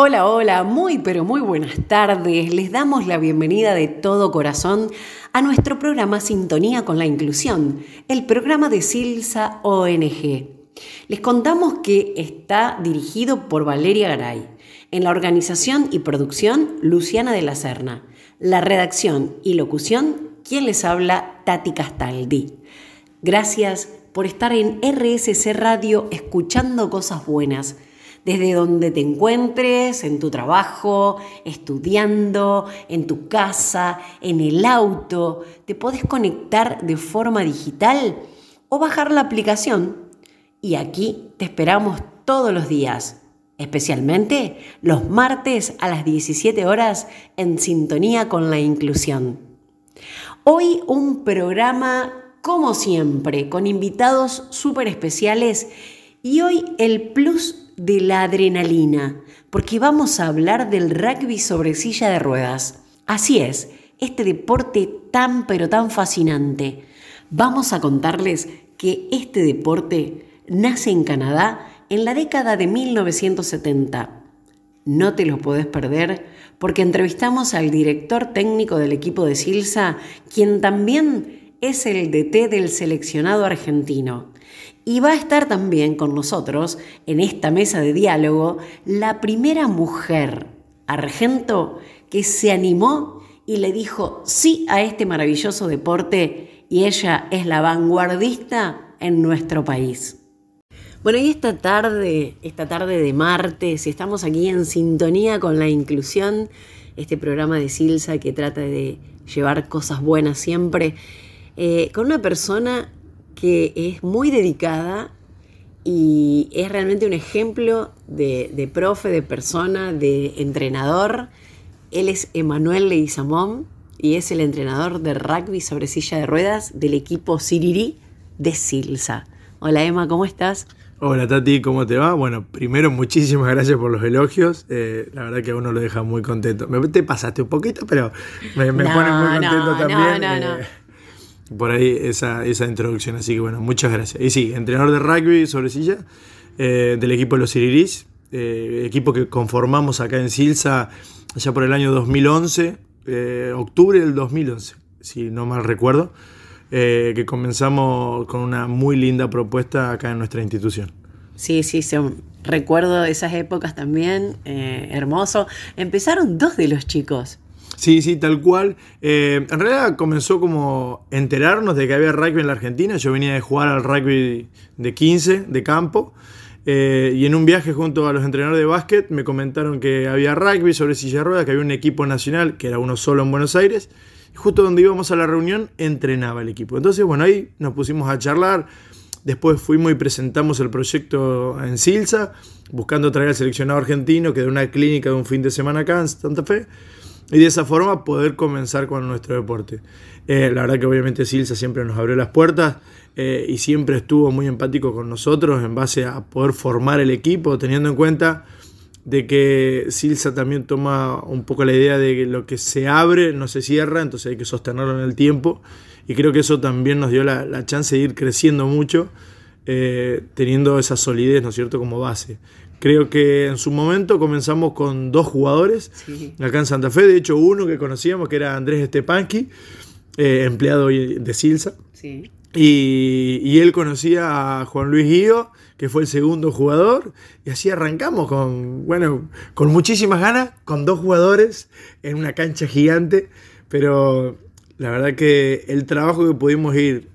Hola, hola, muy pero muy buenas tardes. Les damos la bienvenida de todo corazón a nuestro programa Sintonía con la Inclusión, el programa de Silsa ONG. Les contamos que está dirigido por Valeria Garay. En la organización y producción, Luciana de la Serna. La redacción y locución, quien les habla, Tati Castaldi. Gracias por estar en RSC Radio escuchando cosas buenas desde donde te encuentres, en tu trabajo, estudiando, en tu casa, en el auto, te podés conectar de forma digital o bajar la aplicación. Y aquí te esperamos todos los días, especialmente los martes a las 17 horas en sintonía con la inclusión. Hoy un programa como siempre, con invitados súper especiales y hoy el plus de la adrenalina, porque vamos a hablar del rugby sobre silla de ruedas. Así es, este deporte tan pero tan fascinante. Vamos a contarles que este deporte nace en Canadá en la década de 1970. No te lo podés perder porque entrevistamos al director técnico del equipo de Silsa, quien también es el DT del seleccionado argentino. Y va a estar también con nosotros en esta mesa de diálogo la primera mujer argento que se animó y le dijo sí a este maravilloso deporte y ella es la vanguardista en nuestro país. Bueno, y esta tarde, esta tarde de martes, estamos aquí en sintonía con la inclusión, este programa de Silsa que trata de llevar cosas buenas siempre, eh, con una persona que es muy dedicada y es realmente un ejemplo de, profe, de persona, de entrenador. Él es Emanuel Leguizamón y es el entrenador de rugby sobre silla de ruedas del equipo Siriri de Silsa. Hola Emma, ¿cómo estás? Hola Tati, ¿cómo te va? Bueno, primero muchísimas gracias por los elogios. Eh, la verdad que a uno lo deja muy contento. Me, te pasaste un poquito, pero me, pone muy contento también. No, no, no. Eh, por ahí esa, esa introducción. Así que bueno, muchas gracias. Y sí, entrenador de rugby sobre silla eh, del equipo de los Siriris, eh, equipo que conformamos acá en Silsa allá por el año 2011, eh, octubre del 2011, si no mal recuerdo, que comenzamos con una muy linda propuesta acá en nuestra institución. Sí, sí, recuerdo esas épocas también, hermoso. Empezaron dos de los chicos. Sí, sí, tal cual. Eh, en realidad comenzó como enterarnos de que había rugby en la Argentina. Yo venía de jugar al rugby de 15, de campo. Eh, y en un viaje junto a los entrenadores de básquet me comentaron que había rugby sobre silla de ruedas, que había un equipo nacional, que era uno solo en Buenos Aires. Y justo donde íbamos a la reunión entrenaba el equipo. Entonces, bueno, ahí nos pusimos a charlar. Después fuimos y presentamos el proyecto en Silsa, buscando traer al seleccionado argentino, que de una clínica de un fin de semana acá en Santa Fe y de esa forma poder comenzar con nuestro deporte. Eh, la verdad que obviamente Silsa siempre nos abrió las puertas eh, y siempre estuvo muy empático con nosotros en base a poder formar el equipo, teniendo en cuenta de que Silsa también toma un poco la idea de que lo que se abre no se cierra, entonces hay que sostenerlo en el tiempo y creo que eso también nos dio la, chance de ir creciendo mucho. Eh, teniendo esa solidez, ¿no es cierto?, como base. Creo que en su momento comenzamos con dos jugadores acá en Santa Fe. De hecho, uno que conocíamos que era Andrés Stepanqui, eh, empleado de Silsa. Y, él conocía a Juan Luis Guío, que fue el segundo jugador. Y así arrancamos con, bueno, con muchísimas ganas, con dos jugadores en una cancha gigante. Pero la verdad que el trabajo que pudimos ir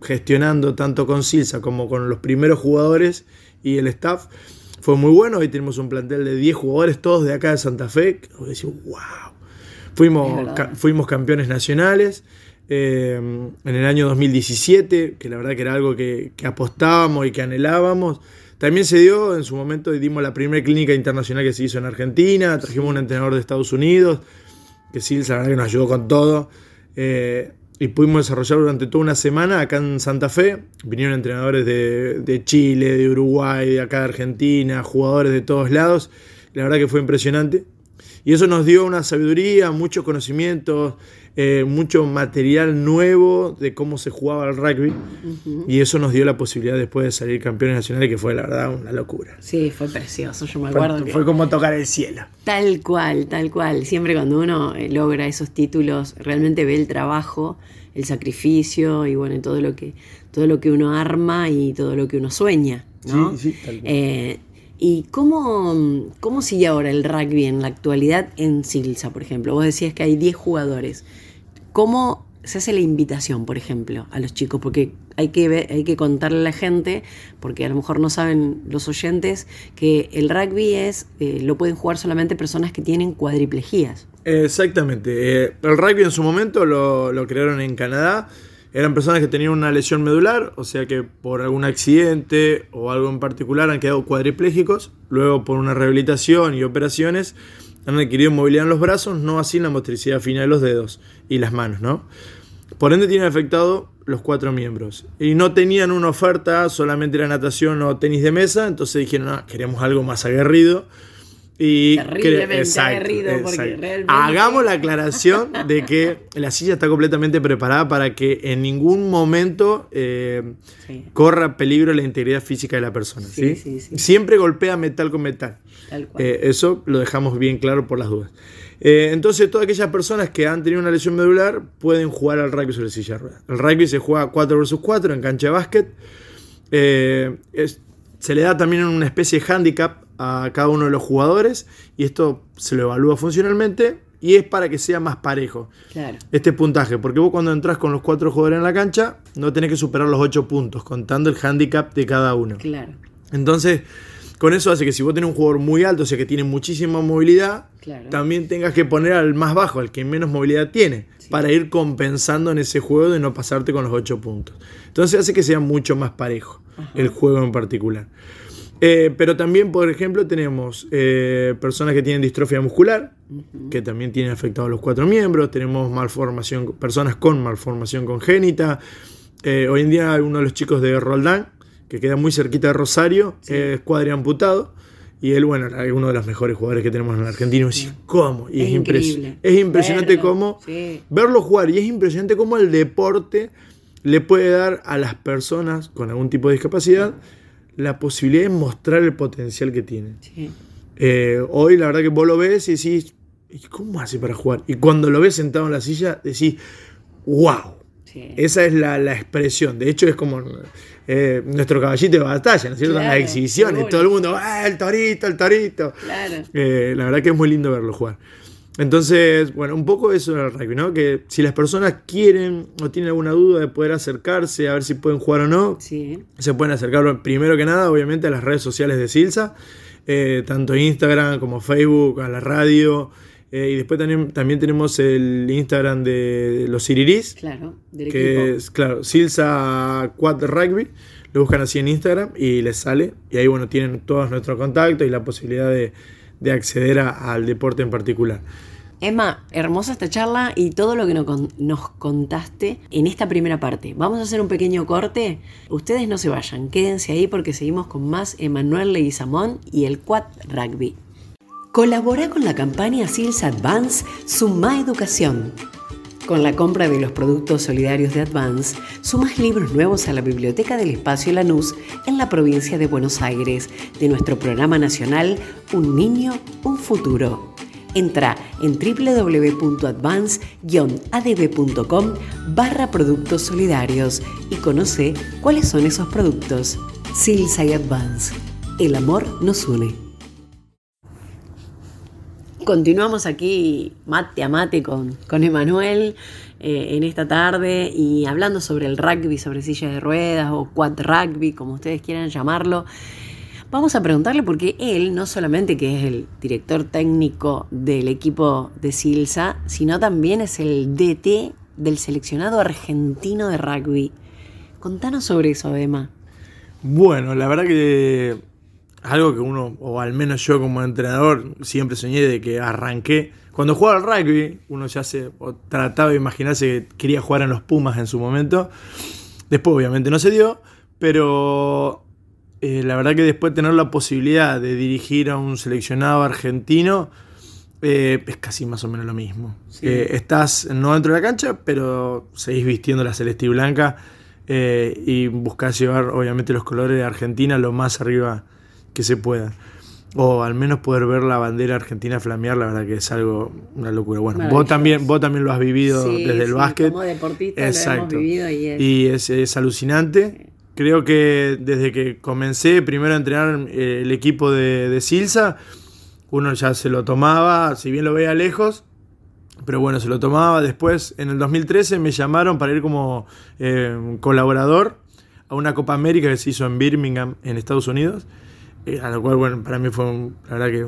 gestionando tanto con Silsa como con los primeros jugadores y el staff fue muy bueno. Hoy tenemos un plantel de 10 jugadores, todos de acá de Santa Fe. Decimos, wow. Fuimos, fuimos campeones nacionales eh, en el año 2017, que la verdad que era algo que, apostábamos y que anhelábamos. También se dio, en su momento dimos la primera clínica internacional que se hizo en Argentina, trajimos un entrenador de Estados Unidos, que sí, la verdad que nos ayudó con todo. Eh, y pudimos desarrollar durante toda una semana acá en Santa Fe. Vinieron entrenadores de, Chile, de Uruguay, de acá de Argentina, jugadores de todos lados. La verdad que fue impresionante. Y eso nos dio una sabiduría, muchos conocimientos, eh, mucho material nuevo de cómo se jugaba el rugby. Y eso nos dio la posibilidad después de salir campeones nacionales, que fue la verdad una locura. Sí, fue precioso, yo me acuerdo. Fue, como tocar el cielo. Tal cual, tal cual. Siempre cuando uno eh, logra esos títulos, realmente ve el trabajo, el sacrificio y bueno, todo lo que, todo lo que uno arma y todo lo que uno sueña. ¿no? Sí, sí, tal eh, ¿Y cómo, cómo sigue ahora el rugby en la actualidad en Silsa, por ejemplo? Vos decías que hay 10 jugadores. ¿Cómo se hace la invitación, por ejemplo, a los chicos? Porque hay que, hay que contarle a la gente, porque a lo mejor no saben los oyentes, que el rugby es eh, lo pueden jugar solamente personas que tienen cuadriplejías. Exactamente. Eh, el rugby en su momento lo, lo crearon en Canadá. Eran personas que tenían una lesión medular, o sea que por algún accidente o algo en particular han quedado cuadriplégicos. Luego por una rehabilitación y operaciones han adquirido movilidad en los brazos, no así la motricidad fina de los dedos y las manos, ¿no? Por ende tienen afectado los cuatro miembros. Y no tenían una oferta, solamente era natación o tenis de mesa, entonces dijeron, ah, queremos algo más aguerrido. Y Terriblemente aguerrido, porque Hagamos la aclaración de que la silla está completamente preparada para que en ningún momento eh, corra peligro la integridad física de la persona. ¿sí? Siempre golpea metal con metal. Eh, eso lo dejamos bien claro por las dudas. Eh, entonces, todas aquellas personas que han tenido una lesión medular pueden jugar al rugby sobre silla de ruedas. El rugby se juega 4 vs 4 en cancha de básquet. se le da también una especie de handicap a cada uno de los jugadores y esto se lo evalúa funcionalmente y es para que sea más parejo este puntaje, porque vos cuando entras con los cuatro jugadores en la cancha no tenés que superar los ocho puntos, contando el handicap de cada uno. Claro. Entonces, con eso hace que si vos tenés un jugador muy alto, o sea que tiene muchísima movilidad, también tengas que poner al más bajo, al que menos movilidad tiene, para ir compensando en ese juego de no pasarte con los ocho puntos. Entonces hace que sea mucho más parejo el juego en particular. Eh, pero también, por ejemplo, tenemos eh, personas que tienen distrofia muscular, que también tienen afectados los cuatro miembros. Tenemos malformación, personas con malformación congénita. Eh, hoy en día uno de los chicos de Roldán, que queda muy cerquita de Rosario, es cuadriamputado. Y él, bueno, es uno de los mejores jugadores que tenemos en la Argentina. Y ¿cómo? Y es, es impresionante cómo verlo jugar. Y es impresionante cómo el deporte le puede dar a las personas con algún tipo de discapacidad la posibilidad de mostrar el potencial que tiene. Eh, hoy la verdad que vos lo ves y decís, ¿y cómo hace para jugar? Y cuando lo ves sentado en la silla, decís, wow. Esa es la, expresión. De hecho, es como eh, nuestro caballito de batalla, ¿no es cierto? en las exhibiciones. Todo el mundo, ¡ah, el torito, el torito! Eh, la verdad que es muy lindo verlo jugar. Entonces, bueno, un poco eso era el rugby, ¿no? Que si las personas quieren o tienen alguna duda de poder acercarse, a ver si pueden jugar o no, se pueden acercar primero que nada, obviamente, a las redes sociales de Silsa, eh, tanto Instagram como Facebook, a la radio. Eh, y después también, también tenemos el Instagram de los Siriris. Claro, del que es, claro, Silsa Quad Rugby. Lo buscan así en Instagram y les sale. Y ahí, bueno, tienen todos nuestros contactos y la posibilidad de, acceder al deporte en particular. Emma, hermosa esta charla y todo lo que nos contaste en esta primera parte. Vamos a hacer un pequeño corte. Ustedes no se vayan, quédense ahí porque seguimos con más Emanuel Leguizamón y el Quad Rugby. Colabora con la campaña SILS Advance Suma Educación. Con la compra de los productos solidarios de Advance, sumas libros nuevos a la Biblioteca del Espacio Lanús en la provincia de Buenos Aires de nuestro programa nacional Un Niño, un Futuro. Entra en www.advance-adb.com barra productos solidarios y conoce cuáles son esos productos. Silsa y Advance. El amor nos une. Continuamos aquí mate a mate con, con Emanuel eh, en esta tarde y hablando sobre el rugby, sobre silla de ruedas o quad rugby, como ustedes quieran llamarlo. Vamos a preguntarle porque él, no solamente que es el director técnico del equipo de Silsa, sino también es el DT del seleccionado argentino de rugby. Contanos sobre eso, Emma. Bueno, la verdad que algo que uno, o al menos yo como entrenador, siempre soñé de que arranqué. Cuando jugaba al rugby, uno ya se trataba de imaginarse que quería jugar en los Pumas en su momento. Después, obviamente, no se dio, pero eh, la verdad que después de tener la posibilidad de dirigir a un seleccionado argentino eh, es casi más o menos lo mismo. Eh, estás no dentro de la cancha, pero seguís vistiendo la celeste y blanca eh, y buscás llevar, obviamente, los colores de Argentina lo más arriba que se pueda. O al menos poder ver la bandera argentina flamear, la verdad que es algo, una locura. Bueno, vos también, vos también lo has vivido desde el básquet. Como deportista Exacto. lo hemos vivido y es, y es, es alucinante. Creo que desde que comencé primero a entrenar el equipo de, de Silsa, uno ya se lo tomaba, si bien lo veía lejos, pero bueno, se lo tomaba. Después, en el 2013, me llamaron para ir como eh, colaborador a una Copa América que se hizo en Birmingham, en Estados Unidos. Eh, a lo cual, bueno, para mí fue, la verdad que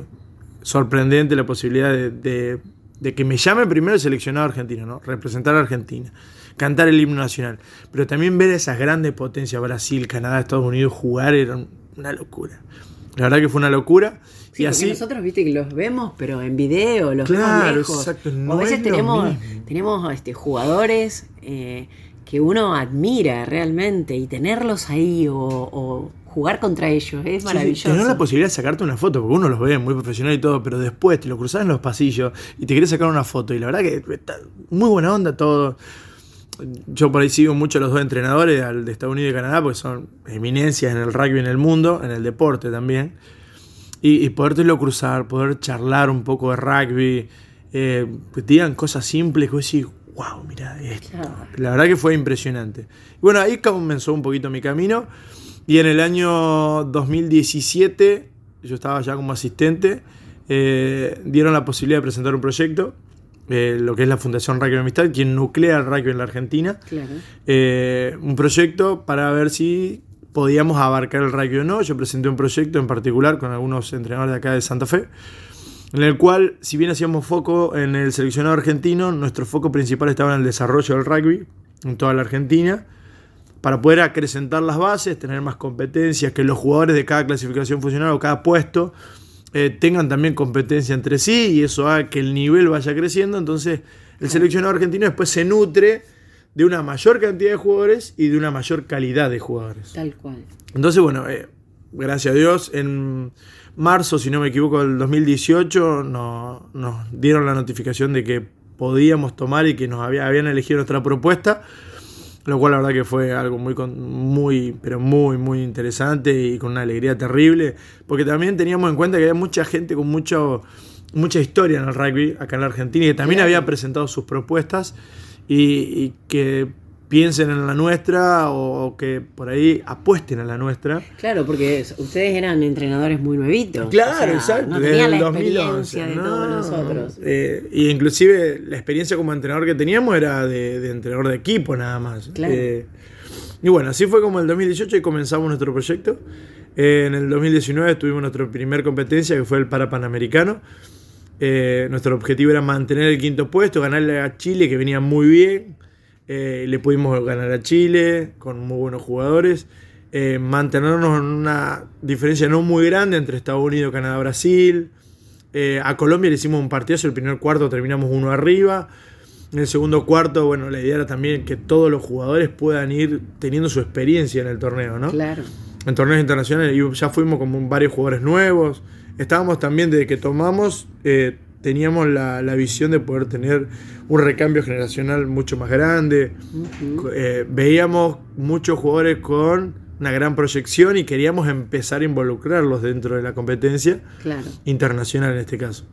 sorprendente la posibilidad de, de, que me llame primero el seleccionado argentino, ¿no? Representar a Argentina, cantar el himno nacional. Pero también ver esas grandes potencias, Brasil, Canadá, Estados Unidos, jugar era una locura. La verdad que fue una locura. Sí, y así nosotros viste que los vemos, pero en video, los claro, vemos lejos. Exacto, no o a veces es tenemos, tenemos este, jugadores eh, que uno admira realmente y tenerlos ahí o, o jugar contra ellos es maravilloso. Sí, tener la posibilidad de sacarte una foto, porque uno los ve muy profesional y todo, pero después te lo cruzas en los pasillos y te quieres sacar una foto. Y la verdad que está muy buena onda todo. Yo por ahí sigo mucho a los dos entrenadores, al de Estados Unidos y Canadá, porque son eminencias en el rugby en el mundo, en el deporte también. Y, y podértelo cruzar, poder charlar un poco de rugby, eh, que te digan cosas simples que vos decís, wow, mira esto. Claro. La verdad que fue impresionante. Y bueno, ahí comenzó un poquito mi camino. Y en el año 2017, yo estaba ya como asistente, eh, dieron la posibilidad de presentar un proyecto, eh, lo que es la Fundación Rugby Amistad, quien nuclea el rugby en la Argentina. Claro. Eh, un proyecto para ver si podíamos abarcar el rugby o no. Yo presenté un proyecto en particular con algunos entrenadores de acá de Santa Fe, en el cual, si bien hacíamos foco en el seleccionado argentino, nuestro foco principal estaba en el desarrollo del rugby en toda la Argentina para poder acrecentar las bases, tener más competencias, que los jugadores de cada clasificación funcional o cada puesto eh, tengan también competencia entre sí y eso haga que el nivel vaya creciendo. Entonces, el seleccionado argentino después se nutre de una mayor cantidad de jugadores y de una mayor calidad de jugadores. Tal cual. Entonces, bueno, eh, gracias a Dios, en marzo, si no me equivoco, del 2018, no, nos dieron la notificación de que podíamos tomar y que nos había, habían elegido nuestra propuesta lo cual la verdad que fue algo muy, muy, pero muy, muy interesante y con una alegría terrible, porque también teníamos en cuenta que había mucha gente con mucho, mucha historia en el rugby acá en la Argentina y que también había presentado sus propuestas y, y que piensen en la nuestra o que por ahí apuesten a la nuestra. Claro, porque ustedes eran entrenadores muy nuevitos. Claro, o sea, exacto. No tenían la experiencia de no, todos nosotros. Eh, y inclusive la experiencia como entrenador que teníamos era de, de entrenador de equipo nada más. Claro. Eh, y bueno, así fue como el 2018 y comenzamos nuestro proyecto. Eh, en el 2019 tuvimos nuestra primera competencia que fue el Parapanamericano. Eh, nuestro objetivo era mantener el quinto puesto, ganarle a Chile que venía muy bien. Eh, le pudimos ganar a Chile con muy buenos jugadores. Eh, mantenernos en una diferencia no muy grande entre Estados Unidos, Canadá, Brasil. Eh, a Colombia le hicimos un partidazo, el primer cuarto terminamos uno arriba. En el segundo cuarto, bueno, la idea era también que todos los jugadores puedan ir teniendo su experiencia en el torneo, ¿no? Claro. En torneos internacionales y ya fuimos como varios jugadores nuevos. Estábamos también desde que tomamos, eh, teníamos la, la, visión de poder tener un recambio generacional mucho más grande. Uh -huh. eh, veíamos muchos jugadores con una gran proyección y queríamos empezar a involucrarlos dentro de la competencia claro. internacional en este caso.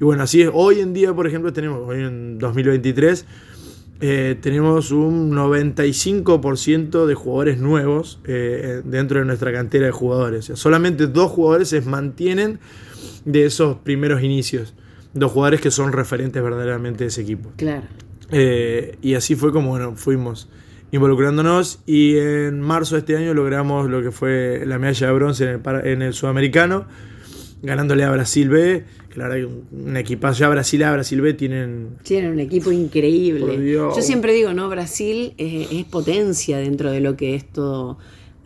Y bueno, así es. Hoy en día, por ejemplo, tenemos, hoy en 2023, eh, tenemos un 95% de jugadores nuevos eh, dentro de nuestra cantera de jugadores. O sea, solamente dos jugadores se mantienen de esos primeros inicios dos jugadores que son referentes verdaderamente de ese equipo. Claro. Eh, y así fue como bueno, fuimos involucrándonos y en marzo de este año logramos lo que fue la medalla de bronce en el, en el sudamericano, ganándole a Brasil B, que la verdad que un equipazo ya Brasil A, Brasil B tienen... Tienen un equipo increíble. Yo siempre digo, ¿no? Brasil es, es, potencia dentro de lo que es todo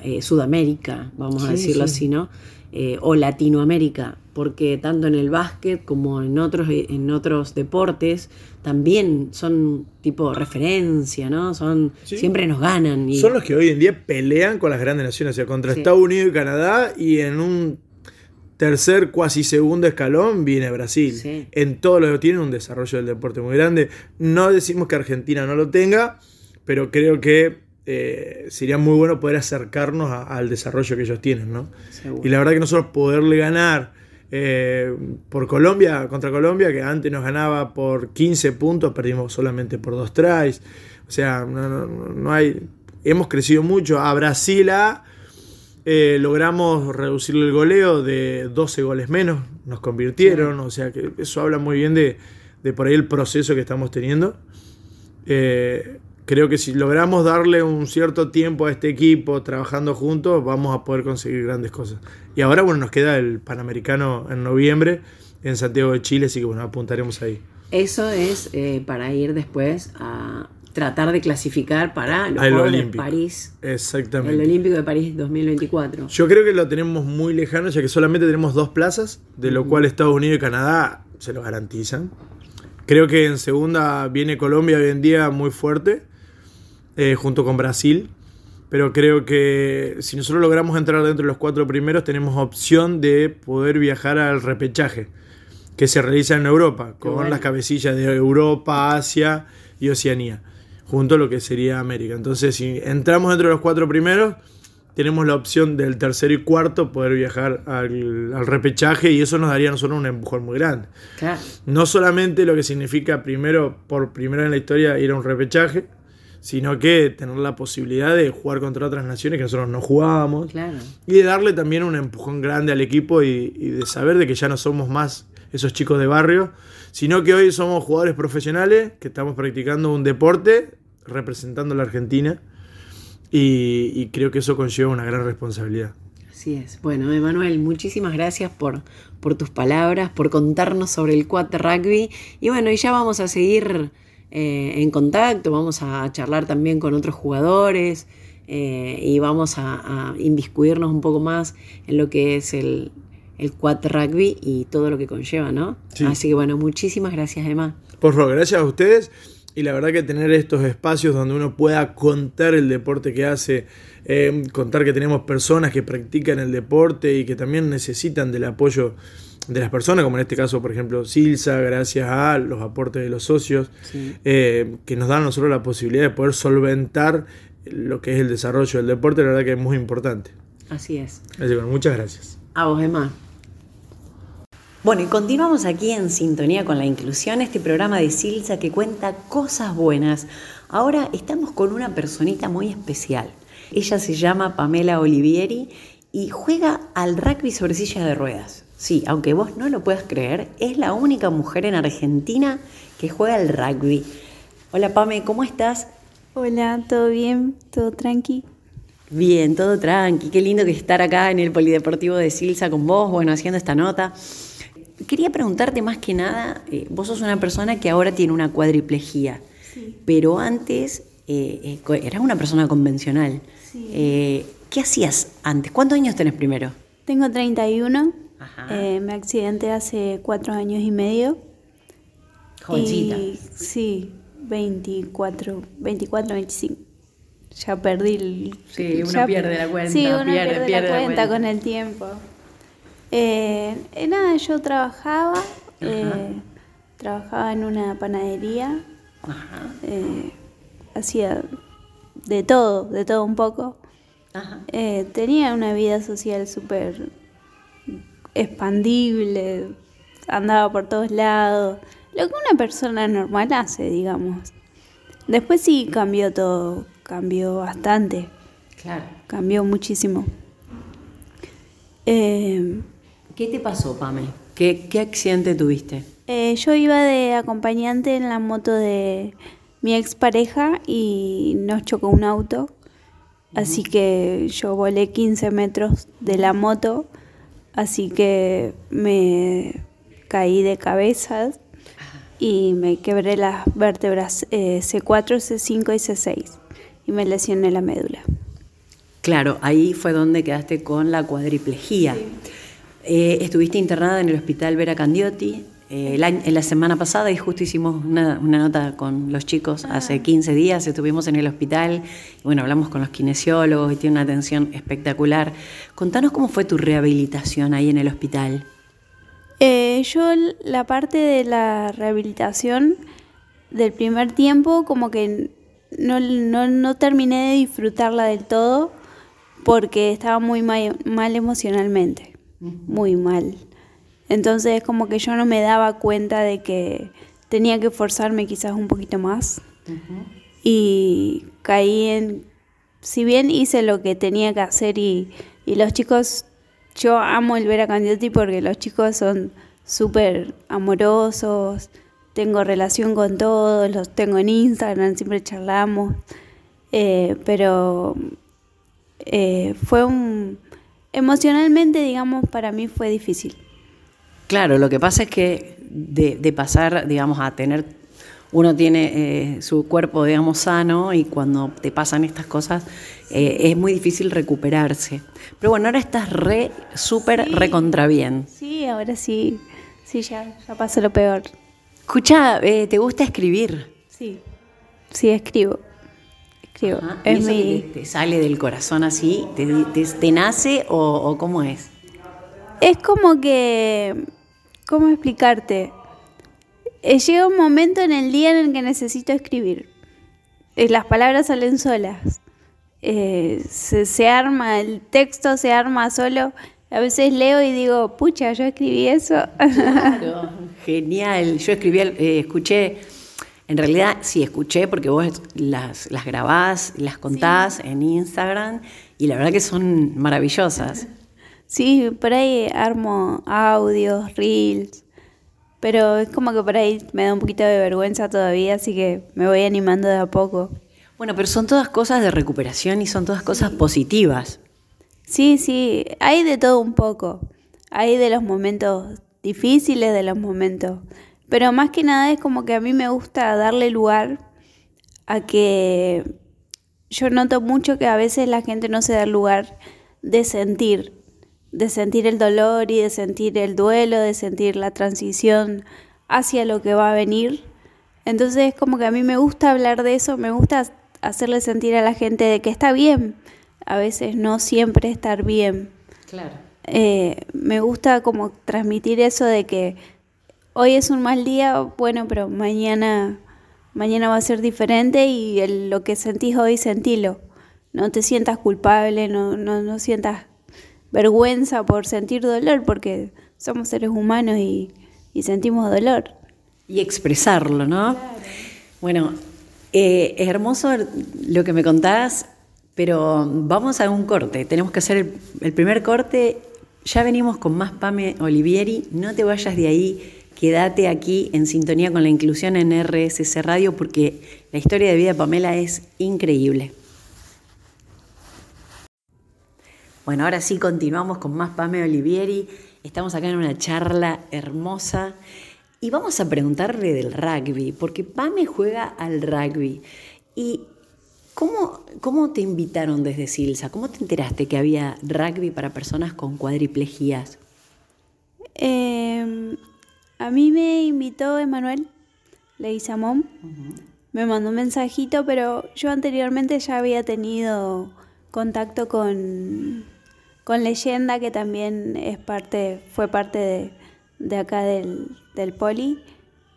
eh, Sudamérica, vamos sí, a decirlo sí. así, ¿no? Eh, o Latinoamérica, porque tanto en el básquet como en otros, en otros deportes también son tipo referencia, ¿no? Son, sí. Siempre nos ganan. Y... Son los que hoy en día pelean con las grandes naciones, o sea, contra sí. Estados Unidos y Canadá y en un tercer, cuasi segundo escalón viene Brasil. Sí. En todo lo que tiene un desarrollo del deporte muy grande. No decimos que Argentina no lo tenga, pero creo que eh, sería muy bueno poder acercarnos a- al desarrollo que ellos tienen, ¿no? Seguro. Y la verdad que nosotros poderle ganar eh, por Colombia, contra Colombia, que antes nos ganaba por 15 puntos, perdimos solamente por dos tries. O sea, no, no- no hay. Hemos crecido mucho. A Brasil A, eh, logramos reducirle el goleo de 12 goles menos, nos convirtieron. O sea que eso habla muy bien de, de por ahí el proceso que estamos teniendo. Eh, creo que si logramos darle un cierto tiempo a este equipo trabajando juntos, vamos a poder conseguir grandes cosas. Y ahora, bueno, nos queda el Panamericano en noviembre en Santiago de Chile, así que bueno, apuntaremos ahí. Eso es eh, para ir después a tratar de clasificar para los Juegos de. París, Exactamente. el Olímpico de París 2024. Yo creo que lo tenemos muy lejano, ya que solamente tenemos dos plazas, de lo cual Estados Unidos y Canadá se lo garantizan. Creo que en segunda viene Colombia hoy en día muy fuerte, eh, junto con Brasil. Pero creo que si nosotros logramos entrar dentro de los cuatro primeros, tenemos opción de poder viajar al repechaje, que se realiza en Europa, con bueno. las cabecillas de Europa, Asia y Oceanía, junto a lo que sería América. Entonces, si entramos dentro de los cuatro primeros, tenemos la opción del tercero y cuarto poder viajar al, al repechaje y eso nos daría a nosotros un empujón muy grande. Claro. No solamente lo que significa primero, por primera vez en la historia, ir a un repechaje, sino que tener la posibilidad de jugar contra otras naciones que nosotros no jugábamos. Claro. Y de darle también un empujón grande al equipo y, y de saber de que ya no somos más esos chicos de barrio, sino que hoy somos jugadores profesionales que estamos practicando un deporte representando a la Argentina y, y creo que eso conlleva una gran responsabilidad. Así es. Bueno, Emanuel, muchísimas gracias por, por tus palabras, por contarnos sobre el quad rugby. Y bueno, y ya vamos a seguir eh, en contacto, vamos a charlar también con otros jugadores eh, y vamos a, a inviscuirnos un poco más en lo que es el, el quad rugby y todo lo que conlleva, ¿no? Sí. Así que bueno, muchísimas gracias, Emma. Por favor, gracias a ustedes. Y la verdad que tener estos espacios donde uno pueda contar el deporte que hace, eh, contar que tenemos personas que practican el deporte y que también necesitan del apoyo de las personas, como en este caso, por ejemplo, Silsa, gracias a los aportes de los socios, Sí. eh, que nos dan a nosotros la posibilidad de poder solventar lo que es el desarrollo del deporte, la verdad que es muy importante. Así es. Así que bueno, muchas gracias. A vos, Emma. Bueno, y continuamos aquí en sintonía con la inclusión, este programa de Silsa que cuenta cosas buenas. Ahora estamos con una personita muy especial. Ella se llama Pamela Olivieri y juega al rugby sobre silla de ruedas. Sí, aunque vos no lo puedas creer, es la única mujer en Argentina que juega al rugby. Hola Pame, ¿cómo estás? Hola, ¿todo bien? ¿Todo tranqui? Bien, todo tranqui. Qué lindo que estar acá en el Polideportivo de Silsa con vos, bueno, haciendo esta nota. Quería preguntarte más que nada, eh, vos sos una persona que ahora tiene una cuadriplejía, pero antes eh, eh, eras una persona convencional. Sí. ¿Qué hacías antes? ¿Cuántos años tenés primero? Tengo 31. Ajá. eh, me accidenté hace cuatro años y medio. Jovencita. Y, sí, 24, 24, 25. Ya perdí el... Sí, uno ya- pierde la cuenta, Sí, uno pierde, pierde, pierde la la cuenta cuenta. con el tiempo. Eh, eh, nada, yo trabajaba, eh, trabajaba en una panadería, Ajá. eh, hacía de todo, de todo un poco. Ajá. Eh, tenía una vida social súper expandible, andaba por todos lados, lo que una persona normal hace, digamos. Después sí cambió todo, cambió bastante, Claro. cambió muchísimo. Eh, ¿Qué te pasó, Pame? ¿Qué, qué accidente tuviste? eh, yo iba de acompañante en la moto de mi expareja y nos chocó un auto. Así que yo volé 15 metros de la moto, así que me caí de cabeza y me quebré las vértebras eh, C4, C5 y C6 y me lesioné la médula. Claro, ahí fue donde quedaste con la cuadriplejía. Eh, estuviste internada en el hospital Vera Candiotti. Eh, en la semana pasada y justo hicimos una, nota con los chicos, ah. hace 15 días estuvimos en el hospital y bueno, hablamos con los kinesiólogos y tiene una atención espectacular. Contanos cómo fue tu rehabilitación ahí en el hospital. Eh, yo la parte de la rehabilitación del primer tiempo como que no, no terminé de disfrutarla del todo porque estaba muy mal, emocionalmente, muy mal. Entonces es como que yo no me daba cuenta de que tenía que forzarme quizás un poquito más. Y caí en, si bien hice lo que tenía que hacer y, y los chicos, yo amo el ver a Candioti porque los chicos son súper amorosos, tengo relación con todos, los tengo en Instagram, siempre charlamos, eh, pero eh, fue un... Emocionalmente, digamos, para mí fue difícil. Claro, lo que pasa es que de, pasar, digamos, a tener, uno tiene eh, su cuerpo, digamos, sano y cuando te pasan estas cosas es muy difícil recuperarse. Pero bueno, ahora estás re, súper, recontra bien. Sí, ahora sí, sí, ya, ya pasó lo peor. Escucha, eh, ¿te gusta escribir? Sí, sí, escribo. Escribo. Es mi... te, sale del corazón así? ¿Te, nace o, cómo es? Es como que. ¿Cómo explicarte? Eh, llega un momento en el día en el que necesito escribir. Eh, las palabras salen solas. se, se, arma, el texto se arma solo a veces leo y digo, pucha, yo escribí eso. Claro, genial. Yo escribí, eh, escuché, en realidad sí escuché porque vos las, las grabás, las contás en Instagram y la verdad que son maravillosas. Sí, por ahí armo audios, reels, pero es como que por ahí me da un poquito de vergüenza todavía, así que me voy animando de a poco. Bueno, pero son todas cosas de recuperación y son todas cosas positivas. Sí, sí, hay de todo un poco. Hay de los momentos difíciles, de los momentos. Pero más que nada es como que a mí me gusta darle lugar a que yo noto mucho que a veces la gente no se da lugar de sentir, de sentir el dolor y de sentir el duelo, de sentir la transición hacia lo que va a venir. Entonces es como que a mí me gusta hablar de eso, me gusta hacerle sentir a la gente de que está bien, a veces no siempre estar bien. Claro. Eh, me gusta como transmitir eso de que hoy es un mal día, bueno, pero mañana, mañana va a ser diferente y lo que sentís hoy, sentilo. No te sientas culpable, no, no, no sientas vergüenza por sentir dolor, porque somos seres humanos y, sentimos dolor. Y expresarlo, ¿no? Bueno, eh, es hermoso lo que me contás pero vamos a un corte. Tenemos que hacer el, primer corte. Ya venimos con más Pame Olivieri. No te vayas de ahí. Quédate aquí en sintonía con la inclusión en RSC Radio porque la historia de vida de Pamela es increíble. Bueno, ahora sí continuamos con más Pame Olivieri. Estamos acá en una charla hermosa y vamos a preguntarle del rugby, porque Pame juega al rugby. Y ¿Cómo, ¿Cómo te invitaron desde Silsa? ¿Cómo te enteraste que había rugby para personas con cuadriplegias? Em, a mí me invitó Emanuel Leguizamón. Me mandó un mensajito, pero yo anteriormente ya había tenido contacto con, con Leyenda, que también es parte, fue parte de, de acá del, del poli.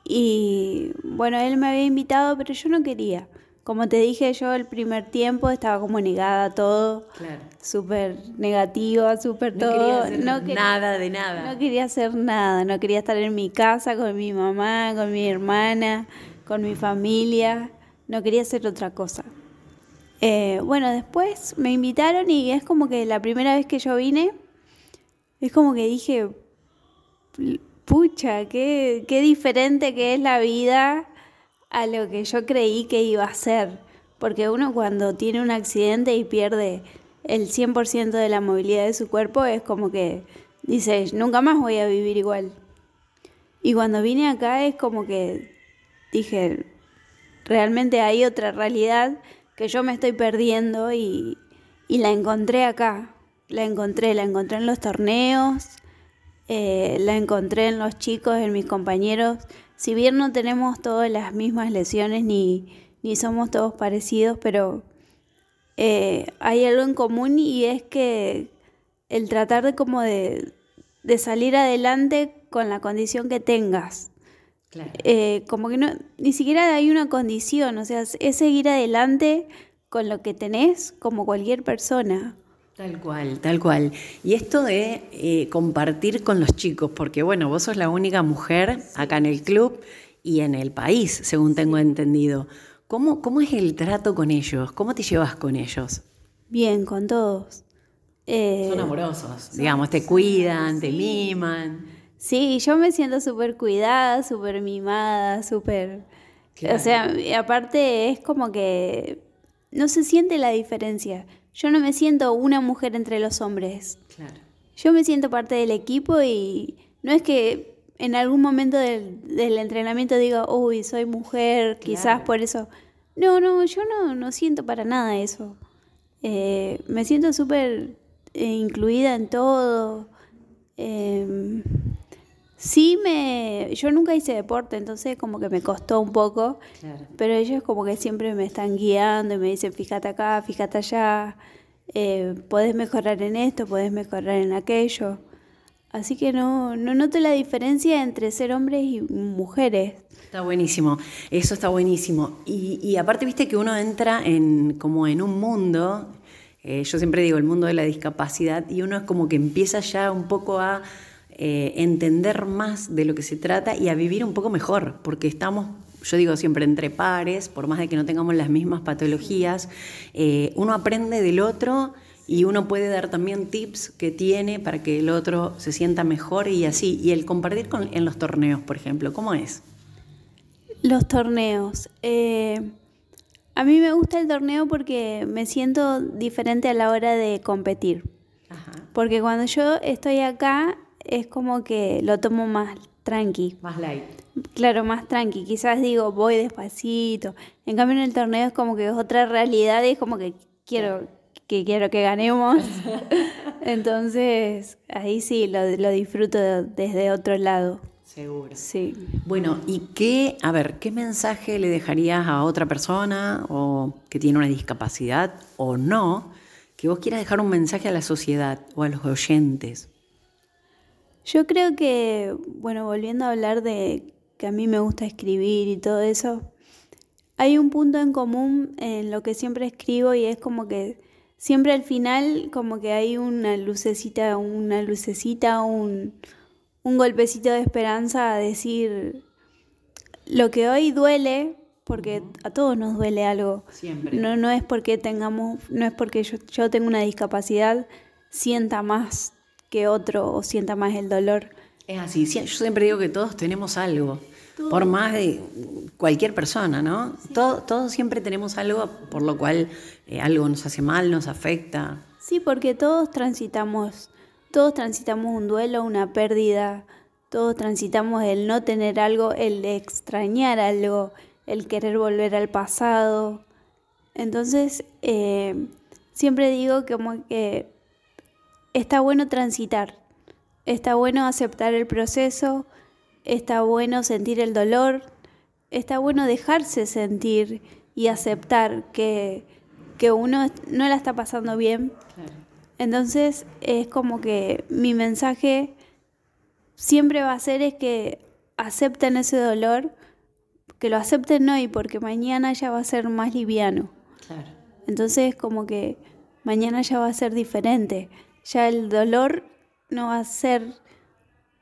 Y bueno, él me había invitado, pero yo no quería. Como te dije yo, el primer tiempo estaba como negada a todo. Claro. Súper negativa, súper todo. no quería nada de nada. No quería hacer nada. No quería estar en mi casa con mi mamá, con mi hermana, con mi familia. No quería hacer otra cosa. Eh, bueno, después me invitaron y es como que la primera vez que yo vine, es como que dije, pucha, qué, qué diferente que es la vida a lo que yo creí que iba a ser. Porque uno cuando tiene un accidente y pierde el 100% de la movilidad de su cuerpo es como que dice, nunca más voy a vivir igual. Y cuando vine acá es como que dije, realmente hay otra realidad que yo me estoy perdiendo y, y la encontré acá. La encontré, la encontré en los torneos, eh, la encontré en los chicos, en mis compañeros. Si bien no tenemos todas las mismas lesiones ni, ni somos todos parecidos, pero eh, hay algo en común y es que el tratar de como de, de salir adelante con la condición que tengas. Eh, como que no, ni siquiera hay una condición, o sea, es seguir adelante con lo que tenés como cualquier persona. Tal cual, tal cual. Y esto de eh, compartir con los chicos, porque bueno, vos sos la única mujer acá en el club y en el país, según tengo entendido. ¿Cómo, ¿Cómo es el trato con ellos? ¿Cómo te llevas con ellos? Bien, con todos. Eh, son amorosos, digamos, te cuidan, te miman. Sí, yo me siento súper cuidada, súper mimada, súper... O sea, aparte es como que no se siente la diferencia. Yo no me siento una mujer entre los hombres. Claro. Yo me siento parte del equipo y no es que en algún momento del, entrenamiento diga, uy, soy mujer, quizás por eso. No, no, yo no, no siento para nada eso. Eh, me siento súper eh, incluida en todo. Eh, Sí me... Yo nunca hice deporte, entonces como que me costó un poco, pero ellos como que siempre me están guiando y me dicen, fíjate acá, fíjate allá, eh, podés mejorar en esto, podés mejorar en aquello. Así que no, no noto la diferencia entre ser hombres y mujeres. Está buenísimo, eso está buenísimo. Y, y aparte, viste que uno entra en como en un mundo, eh, yo siempre digo el mundo de la discapacidad, y uno es como que empieza ya un poco a eh, entender más de lo que se trata y a vivir un poco mejor, porque estamos, yo digo siempre, entre pares, por más de que no tengamos las mismas patologías, eh, uno aprende del otro y uno puede dar también tips que tiene para que el otro se sienta mejor y así. Y el compartir con, en los torneos, por ejemplo, ¿cómo es? Los torneos. Eh, a mí me gusta el torneo porque me siento diferente a la hora de competir. Porque cuando yo estoy acá, es como que lo tomo más tranqui. Más light. Claro, más tranqui. Quizás digo, voy despacito. En cambio, en el torneo es como que es otra realidad, es como que quiero que quiero que ganemos. Entonces, ahí sí lo, lo disfruto desde otro lado. Seguro. Sí. Bueno, ¿y qué, a ver, qué mensaje le dejarías a otra persona o que tiene una discapacidad o no, que vos quieras dejar un mensaje a la sociedad o a los oyentes? Yo creo que, bueno, volviendo a hablar de que a mí me gusta escribir y todo eso, hay un punto en común en lo que siempre escribo y es como que siempre al final como que hay una lucecita, una lucecita, un, un golpecito de esperanza a decir lo que hoy duele, porque a todos nos duele algo. Siempre. No, no es porque tengamos, no es porque yo, yo tengo una discapacidad, sienta más que otro sienta más el dolor. Es así, yo siempre digo que todos tenemos algo, por más de cualquier persona, ¿no? todos siempre tenemos algo por lo cual eh, algo nos hace mal, nos afecta. Sí, porque todos transitamos, todos transitamos un duelo, una pérdida, todos transitamos el no tener algo, el extrañar algo, el querer volver al pasado. Entonces, eh, siempre digo como que está bueno transitar, está bueno aceptar el proceso, está bueno sentir el dolor, está bueno dejarse sentir y aceptar que, uno no la está pasando bien. Entonces es como que mi mensaje siempre va a ser es que acepten ese dolor, que lo acepten hoy porque mañana ya va a ser más liviano. Entonces como que mañana ya va a ser diferente ya el dolor no va a ser,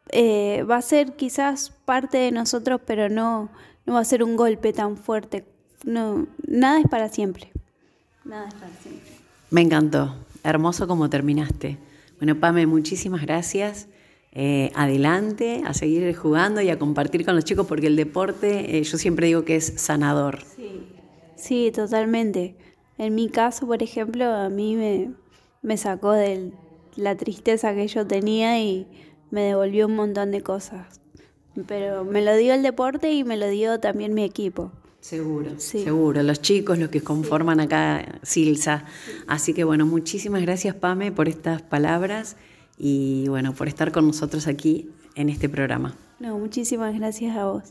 eh, va a ser quizás parte de nosotros, pero no, no va a ser un golpe tan fuerte. No, nada es para siempre. Nada es para siempre. Me encantó. Hermoso como terminaste. Bueno, Pame, muchísimas gracias. Eh, adelante, a seguir jugando y a compartir con los chicos, porque el deporte, eh, yo siempre digo que es sanador. Sí, sí, totalmente. En mi caso, por ejemplo, a mí me, me sacó del, la tristeza que yo tenía y me devolvió un montón de cosas. Pero me lo dio el deporte y me lo dio también mi equipo. Seguro, seguro. Los chicos, los que conforman acá Silsa. Así que bueno, muchísimas gracias Pame por estas palabras y bueno, por estar con nosotros aquí en este programa. No, muchísimas gracias a vos.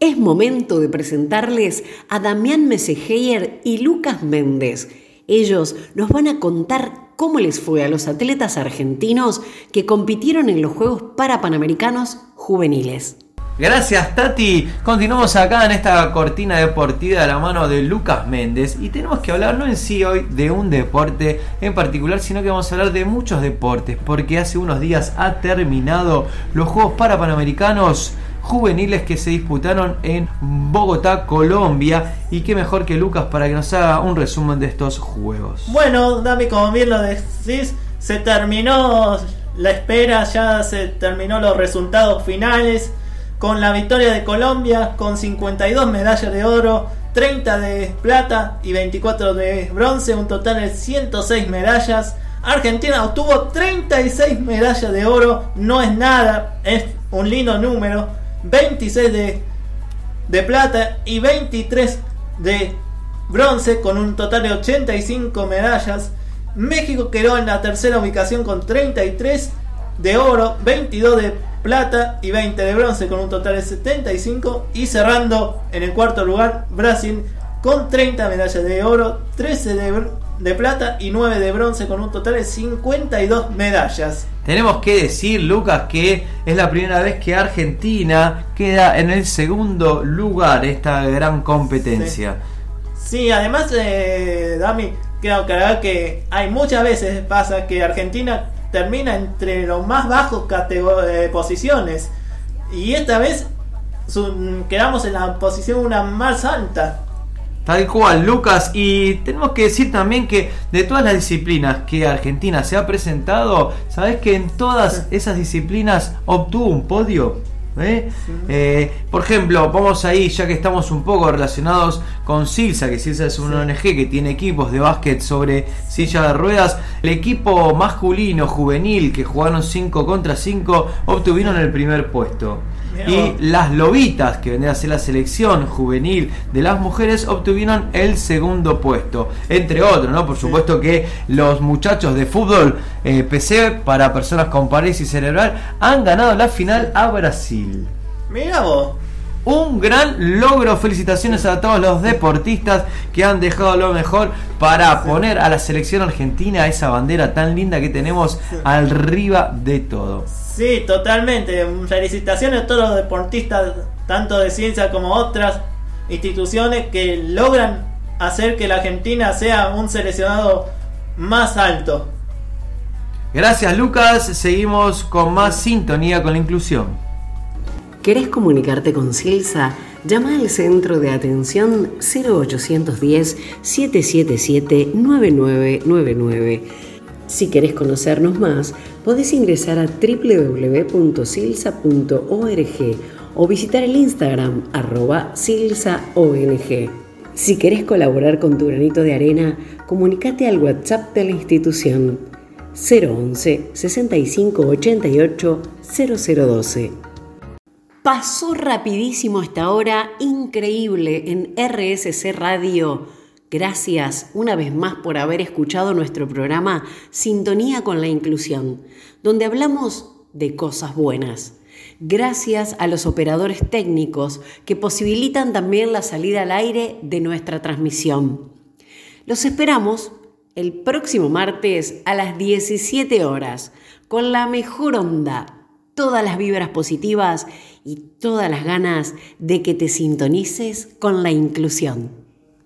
Es momento de presentarles a Damián Mesegeyer y Lucas Méndez. Ellos nos van a contar cómo les fue a los atletas argentinos que compitieron en los Juegos Parapanamericanos juveniles. Gracias Tati. Continuamos acá en esta cortina deportiva de la mano de Lucas Méndez y tenemos que hablar no en sí hoy de un deporte en particular, sino que vamos a hablar de muchos deportes porque hace unos días ha terminado los Juegos Parapanamericanos juveniles que se disputaron en Bogotá, Colombia. Y qué mejor que Lucas para que nos haga un resumen de estos juegos. Bueno, Dami, como bien lo decís, se terminó la espera, ya se terminó los resultados finales con la victoria de Colombia con 52 medallas de oro, 30 de plata y 24 de bronce, un total de 106 medallas. Argentina obtuvo 36 medallas de oro, no es nada, es un lindo número. 26 de, de plata y 23 de bronce con un total de 85 medallas. México quedó en la tercera ubicación con 33 de oro, 22 de plata y 20 de bronce con un total de 75 y cerrando en el cuarto lugar Brasil con 30 medallas de oro, 13 de, de plata y 9 de bronce con un total de 52 medallas. Tenemos que decir, Lucas, que es la primera vez que Argentina queda en el segundo lugar esta gran competencia. Sí, además, eh, Dami, aclarar que hay muchas veces pasa que Argentina termina entre los más bajos eh, posiciones. Y esta vez quedamos en la posición una más alta. Tal cual, Lucas. Y tenemos que decir también que de todas las disciplinas que Argentina se ha presentado, ¿sabes que en todas esas disciplinas obtuvo un podio? ¿Eh? Eh, por ejemplo, vamos ahí, ya que estamos un poco relacionados con Silsa, que Silsa es una ONG que tiene equipos de básquet sobre silla de ruedas. El equipo masculino juvenil que jugaron 5 contra 5 obtuvieron el primer puesto. Y las lobitas, que vendría a ser la selección juvenil de las mujeres, obtuvieron el segundo puesto. Entre otros, ¿no? Por supuesto que los muchachos de fútbol eh, PC para personas con parálisis cerebral han ganado la final a Brasil. Mira vos un gran logro. Felicitaciones a todos los deportistas que han dejado lo mejor para poner a la selección argentina esa bandera tan linda que tenemos arriba de todo. Sí, totalmente. Felicitaciones a todos los deportistas, tanto de ciencia como otras instituciones que logran hacer que la Argentina sea un seleccionado más alto. Gracias Lucas, seguimos con más sintonía con la inclusión. ¿Querés comunicarte con Silsa? Llama al centro de atención 0810-777-9999. Si querés conocernos más, podés ingresar a www.silsa.org o visitar el Instagram arroba silsaong. Si querés colaborar con tu granito de arena, comunícate al WhatsApp de la institución 011 65 88 0012. Pasó rapidísimo esta hora, increíble en RSC Radio. Gracias una vez más por haber escuchado nuestro programa Sintonía con la Inclusión, donde hablamos de cosas buenas. Gracias a los operadores técnicos que posibilitan también la salida al aire de nuestra transmisión. Los esperamos el próximo martes a las 17 horas con la mejor onda todas las vibras positivas y todas las ganas de que te sintonices con la inclusión.